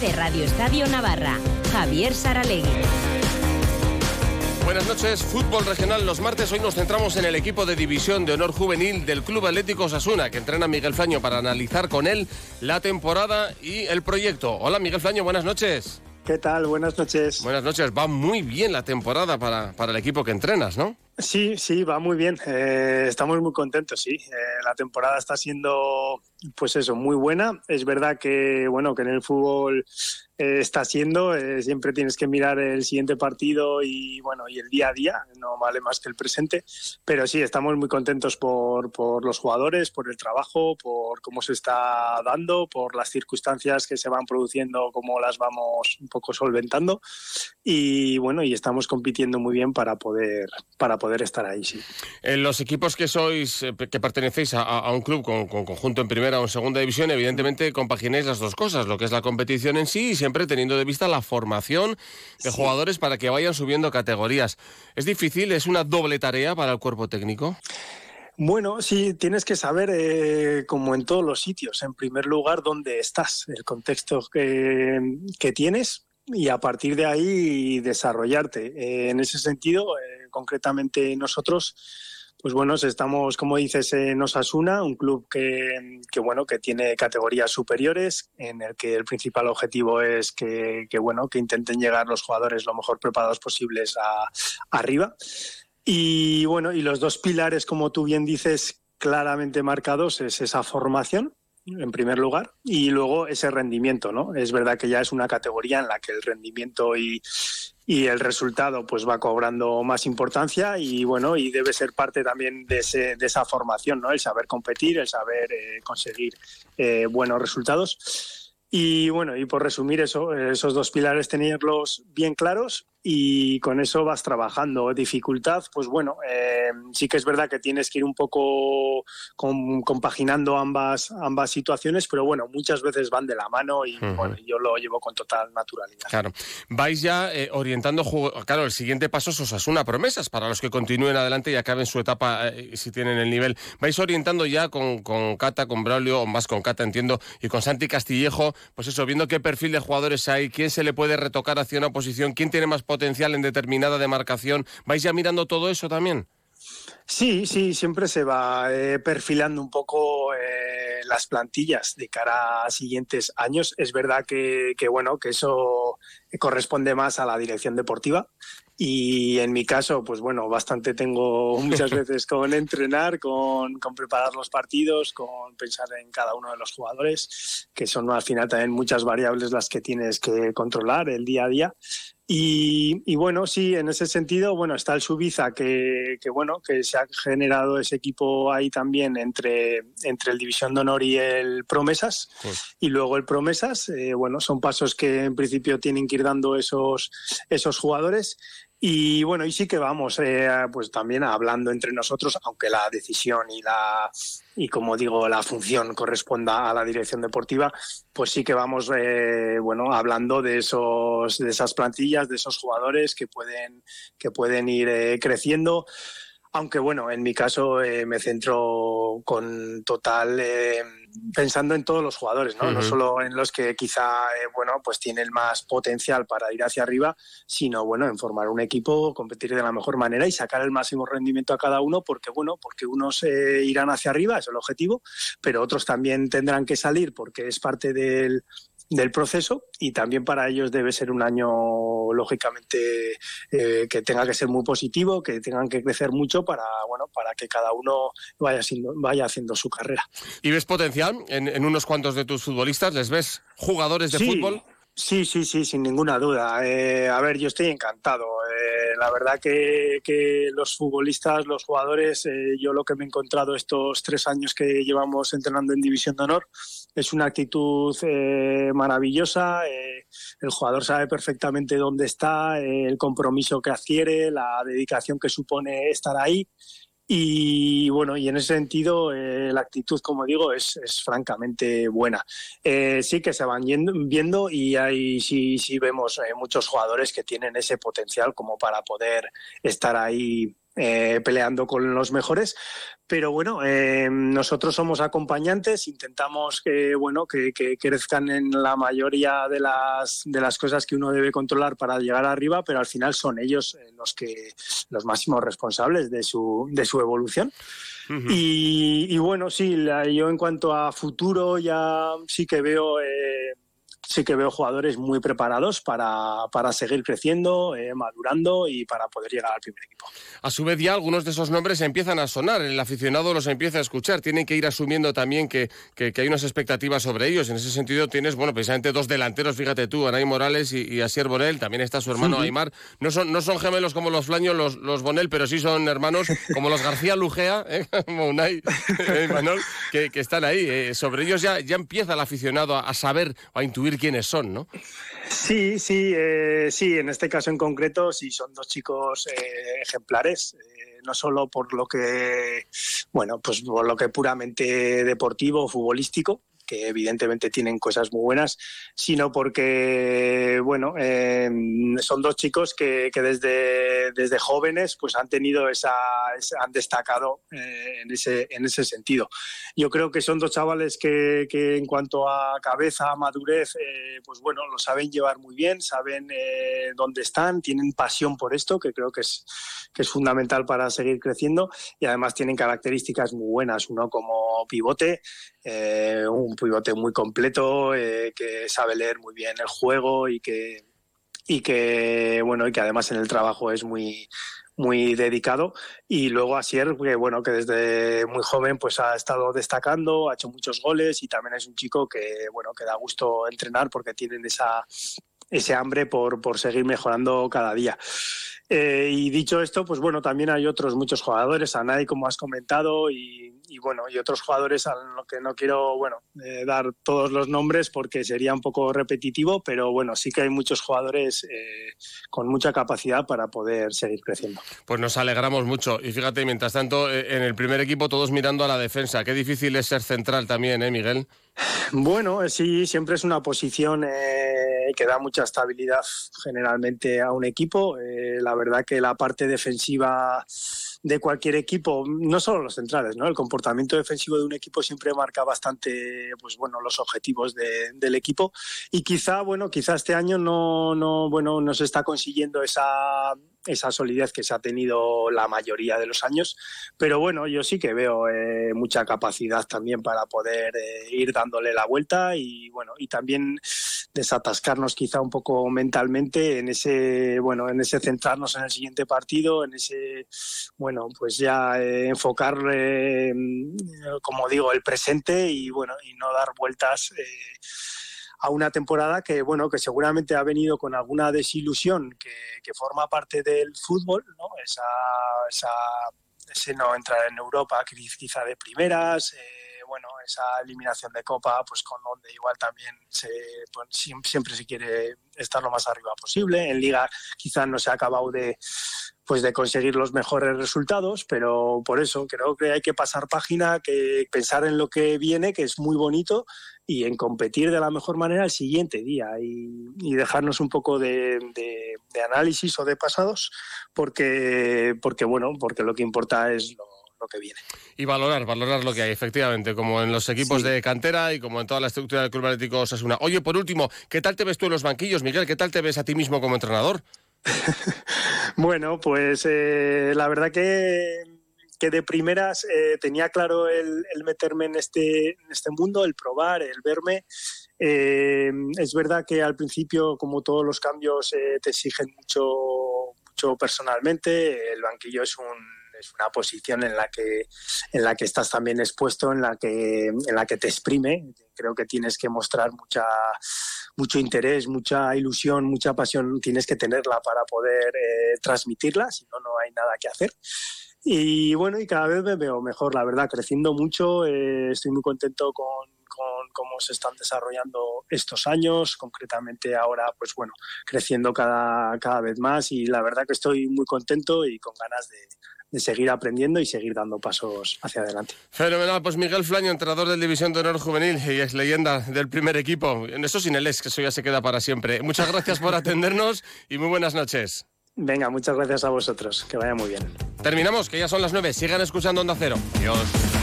de Radio Estadio Navarra, Javier Saralegui. Buenas noches, fútbol regional los martes. Hoy nos centramos en el equipo de división de honor juvenil del Club Atlético Sasuna, que entrena Miguel Flaño para analizar con él la temporada y el proyecto. Hola Miguel Flaño, buenas noches. ¿Qué tal? Buenas noches. Buenas noches. Va muy bien la temporada para, para el equipo que entrenas, ¿no? Sí, sí, va muy bien. Eh, estamos muy contentos, sí. Eh, la temporada está siendo, pues eso, muy buena. Es verdad que, bueno, que en el fútbol eh, está siendo, siempre tienes que mirar el siguiente partido y, bueno, y el día a día, no vale más que el presente. Pero sí, estamos muy contentos por, por los jugadores, por el trabajo, por cómo se está dando, por las circunstancias que se van produciendo, cómo las vamos un poco solventando. Y, bueno, y estamos compitiendo muy bien para poder, para poder estar ahí, sí. En los equipos que sois, eh, que pertenecéis a, un club con, conjunto en primera o en segunda división, evidentemente compaginéis las dos cosas, lo que es la competición en sí y siempre teniendo de vista la formación de jugadores para que vayan subiendo categorías. ¿Es difícil? ¿Es una doble tarea para el cuerpo técnico? Bueno, sí, tienes que saber, eh, como en todos los sitios, en primer lugar, dónde estás, el contexto que, que tienes y a partir de ahí desarrollarte. Eh, en ese sentido, eh, concretamente nosotros, pues bueno, estamos, como dices, en Osasuna, un club que, bueno, que tiene categorías superiores, en el que el principal objetivo es que, bueno, que intenten llegar los jugadores lo mejor preparados posibles a, arriba. Y bueno, y los dos pilares, como tú bien dices, claramente marcados es esa formación en primer lugar, y luego ese rendimiento, ¿no? Es verdad que ya es una categoría en la que el rendimiento y, y el resultado pues va cobrando más importancia y bueno, y debe ser parte también de, ese, de esa formación, ¿no? El saber competir, el saber eh, conseguir eh, buenos resultados. Y bueno, y por resumir eso, esos dos pilares tenerlos bien claros y con eso vas trabajando. Dificultad, pues bueno, eh, sí que es verdad que tienes que ir un poco compaginando ambas, ambas situaciones, pero bueno, muchas veces van de la mano y bueno, yo lo llevo con total naturalidad. Claro, vais ya eh, orientando, claro, el siguiente paso es Osasuna Promesas para los que continúen adelante y acaben su etapa eh, si tienen el nivel. Vais orientando ya con, con Cata, con Braulio, o más con Cata entiendo, y con Santi Castillejo, pues eso, viendo qué perfil de jugadores hay, quién se le puede retocar hacia una posición, quién tiene más potencial en determinada demarcación. ¿Vais ya mirando todo eso también? Sí, sí, siempre se va eh, perfilando un poco eh, las plantillas de cara a siguientes años. Es verdad que, que, bueno, que eso corresponde más a la dirección deportiva. Y en mi caso, pues bueno, bastante tengo muchas veces con entrenar, con, con, preparar los partidos, con pensar en cada uno de los jugadores, que son al final también muchas variables las que tienes que controlar el día a día. Y, bueno, sí, en ese sentido, bueno, está el Subiza que, que, bueno, que se ha generado ese equipo ahí también entre, entre el División de Honor y el Promesas. Y luego el Promesas, eh, bueno, son pasos que en principio tienen que ir dando esos, esos jugadores. Y bueno, y sí que vamos, eh, pues también hablando entre nosotros, aunque la decisión y la y como digo la función corresponda a la dirección deportiva, pues sí que vamos, eh, bueno, hablando de esos, de esas plantillas, de esos jugadores que pueden que pueden ir eh, creciendo. Aunque bueno, en mi caso eh, me centro con total eh, pensando en todos los jugadores, ¿no? No solo en los que quizá eh, bueno pues tienen más potencial para ir hacia arriba, sino bueno en formar un equipo, competir de la mejor manera y sacar el máximo rendimiento a cada uno, porque bueno porque unos irán hacia arriba es el objetivo, pero otros también tendrán que salir porque es parte del del proceso y también para ellos debe ser un año lógicamente eh, que tenga que ser muy positivo, que tengan que crecer mucho para bueno para que cada uno vaya siendo, vaya haciendo su carrera. ¿Y ves potencial en, unos cuantos de tus futbolistas? ¿Les ves jugadores de fútbol? Sí, sí, sí, sin ninguna duda. Eh, a ver, yo estoy encantado. Eh, la verdad que, los futbolistas, los jugadores, yo lo que me he encontrado estos tres años que llevamos entrenando en División de Honor es una actitud eh, maravillosa. Eh, el jugador sabe perfectamente dónde está, eh, el compromiso que adquiere, la dedicación que supone estar ahí. Y bueno, y en ese sentido la actitud, como digo, es, es francamente buena. sí que se van viendo y ahí sí, sí vemos muchos jugadores que tienen ese potencial como para poder estar ahí eh, peleando con los mejores. Pero bueno, eh, nosotros somos acompañantes, intentamos que bueno que, crezcan en la mayoría de las de las cosas que uno debe controlar para llegar arriba, pero al final son ellos eh, los que los máximos responsables de su de su evolución. y, bueno, sí, yo en cuanto a futuro ya sí que veo sí que veo jugadores muy preparados para, para seguir creciendo, eh, madurando y para poder llegar al primer equipo. A su vez ya algunos de esos nombres empiezan a sonar, el aficionado los empieza a escuchar, tienen que ir asumiendo también que, que, hay unas expectativas sobre ellos. En ese sentido tienes, bueno, precisamente dos delanteros, fíjate tú, Anay Morales y, y Asier Bonel, también está su hermano Aymar. No son, no son gemelos como los Flaños, los, los Bonel, pero sí son hermanos como los García Lugea, ¿eh? como Unai y Manol, que, que, están ahí. Eh. Sobre ellos ya, ya empieza el aficionado a, a saber, a intuir quiénes son, ¿no? Sí, sí, eh, sí, en este caso en concreto sí son dos chicos eh, ejemplares, eh, no solo por lo que, bueno, pues por lo que puramente deportivo, futbolístico, que evidentemente tienen cosas muy buenas, sino porque, bueno, em, son dos chicos que, desde, desde jóvenes pues han tenido esa, han destacado eh, en, ese, en ese sentido. Yo creo que son dos chavales que, en cuanto a cabeza, madurez, eh, pues bueno, lo saben llevar muy bien, saben eh, dónde están, tienen pasión por esto, que creo que es, que es fundamental para seguir creciendo y además tienen características muy buenas, uno como pivote, un pivote muy completo, eh, que sabe leer muy bien el juego y que, y que, bueno, y que además en el trabajo es muy, muy dedicado. Y luego Asier que bueno que desde muy joven pues ha estado destacando ha hecho muchos goles y también es un chico que bueno que da gusto entrenar porque tienen esa ese hambre por, por seguir mejorando cada día. Eh, y dicho esto, pues bueno, también hay otros muchos jugadores, a nadie como has comentado, y, bueno, y otros jugadores a los que no quiero, bueno, eh, dar todos los nombres porque sería un poco repetitivo, pero bueno, sí que hay muchos jugadores eh, con mucha capacidad para poder seguir creciendo. Pues nos alegramos mucho. Y fíjate, mientras tanto, en el primer equipo todos mirando a la defensa. Qué difícil es ser central también, ¿eh, Miguel? Bueno, sí, siempre es una posición que da mucha estabilidad generalmente a un equipo. la verdad que la parte defensiva de cualquier equipo, no solo los centrales, ¿no? El comportamiento defensivo de un equipo siempre marca bastante, pues bueno, los objetivos del equipo y quizá, bueno, quizá este año no, no, bueno, no se está consiguiendo esa esa solidez que se ha tenido la mayoría de los años. Pero bueno, yo sí que veo eh, mucha capacidad también para poder eh, ir dándole la vuelta y bueno, y también desatascarnos quizá un poco mentalmente en ese, bueno, en ese centrarnos en el siguiente partido, en ese, bueno, pues ya eh, enfocar, como digo, el presente y bueno, y no dar vueltas a una temporada que, bueno, que seguramente ha venido con alguna desilusión que, forma parte del fútbol, ¿no? Esa, esa, ese no entrar en Europa quizá de primeras, eh, bueno, esa eliminación de Copa, pues con donde igual también se, pues, siempre se quiere estar lo más arriba posible. En Liga quizás no se ha acabado de pues de conseguir los mejores resultados, pero por eso creo que hay que pasar página, que pensar en lo que viene, que es muy bonito, y en competir de la mejor manera el siguiente día y, dejarnos un poco de, análisis o de pasados, porque, porque bueno, porque lo que importa es lo, que viene. Y valorar, valorar lo que hay, efectivamente, como en los equipos de cantera y como en toda la estructura del Club Atlético Osasuna. Oye, por último, ¿qué tal te ves tú en los banquillos, Miguel? ¿Qué tal te ves a ti mismo como entrenador? bueno, pues eh, la verdad que, que de primeras eh, tenía claro el, meterme en este, en este mundo, el probar, el verme. Eh, es verdad que al principio, como todos los cambios, te exigen mucho, mucho personalmente. El banquillo es un es una posición en la que en la que estás también expuesto en la que en la que te exprime. Creo que tienes que mostrar mucha mucho interés, mucha ilusión, mucha pasión, tienes que tenerla para poder eh, transmitirla, si no, no hay nada que hacer. Y bueno, y cada vez me veo mejor, la verdad, creciendo mucho, eh, estoy muy contento con, con, cómo se están desarrollando estos años, concretamente ahora, pues bueno, creciendo cada, cada vez más. Y la verdad que estoy muy contento y con ganas de, de seguir aprendiendo y seguir dando pasos hacia adelante. Fenomenal, pues Miguel Flaño, entrenador del División de Honor Juvenil y es leyenda del primer equipo. En eso sin el ex, que eso ya se queda para siempre. Muchas gracias por atendernos y muy buenas noches. Venga, muchas gracias a vosotros. Que vaya muy bien. Terminamos, que ya son las nueve. Sigan escuchando Onda Cero. Adiós.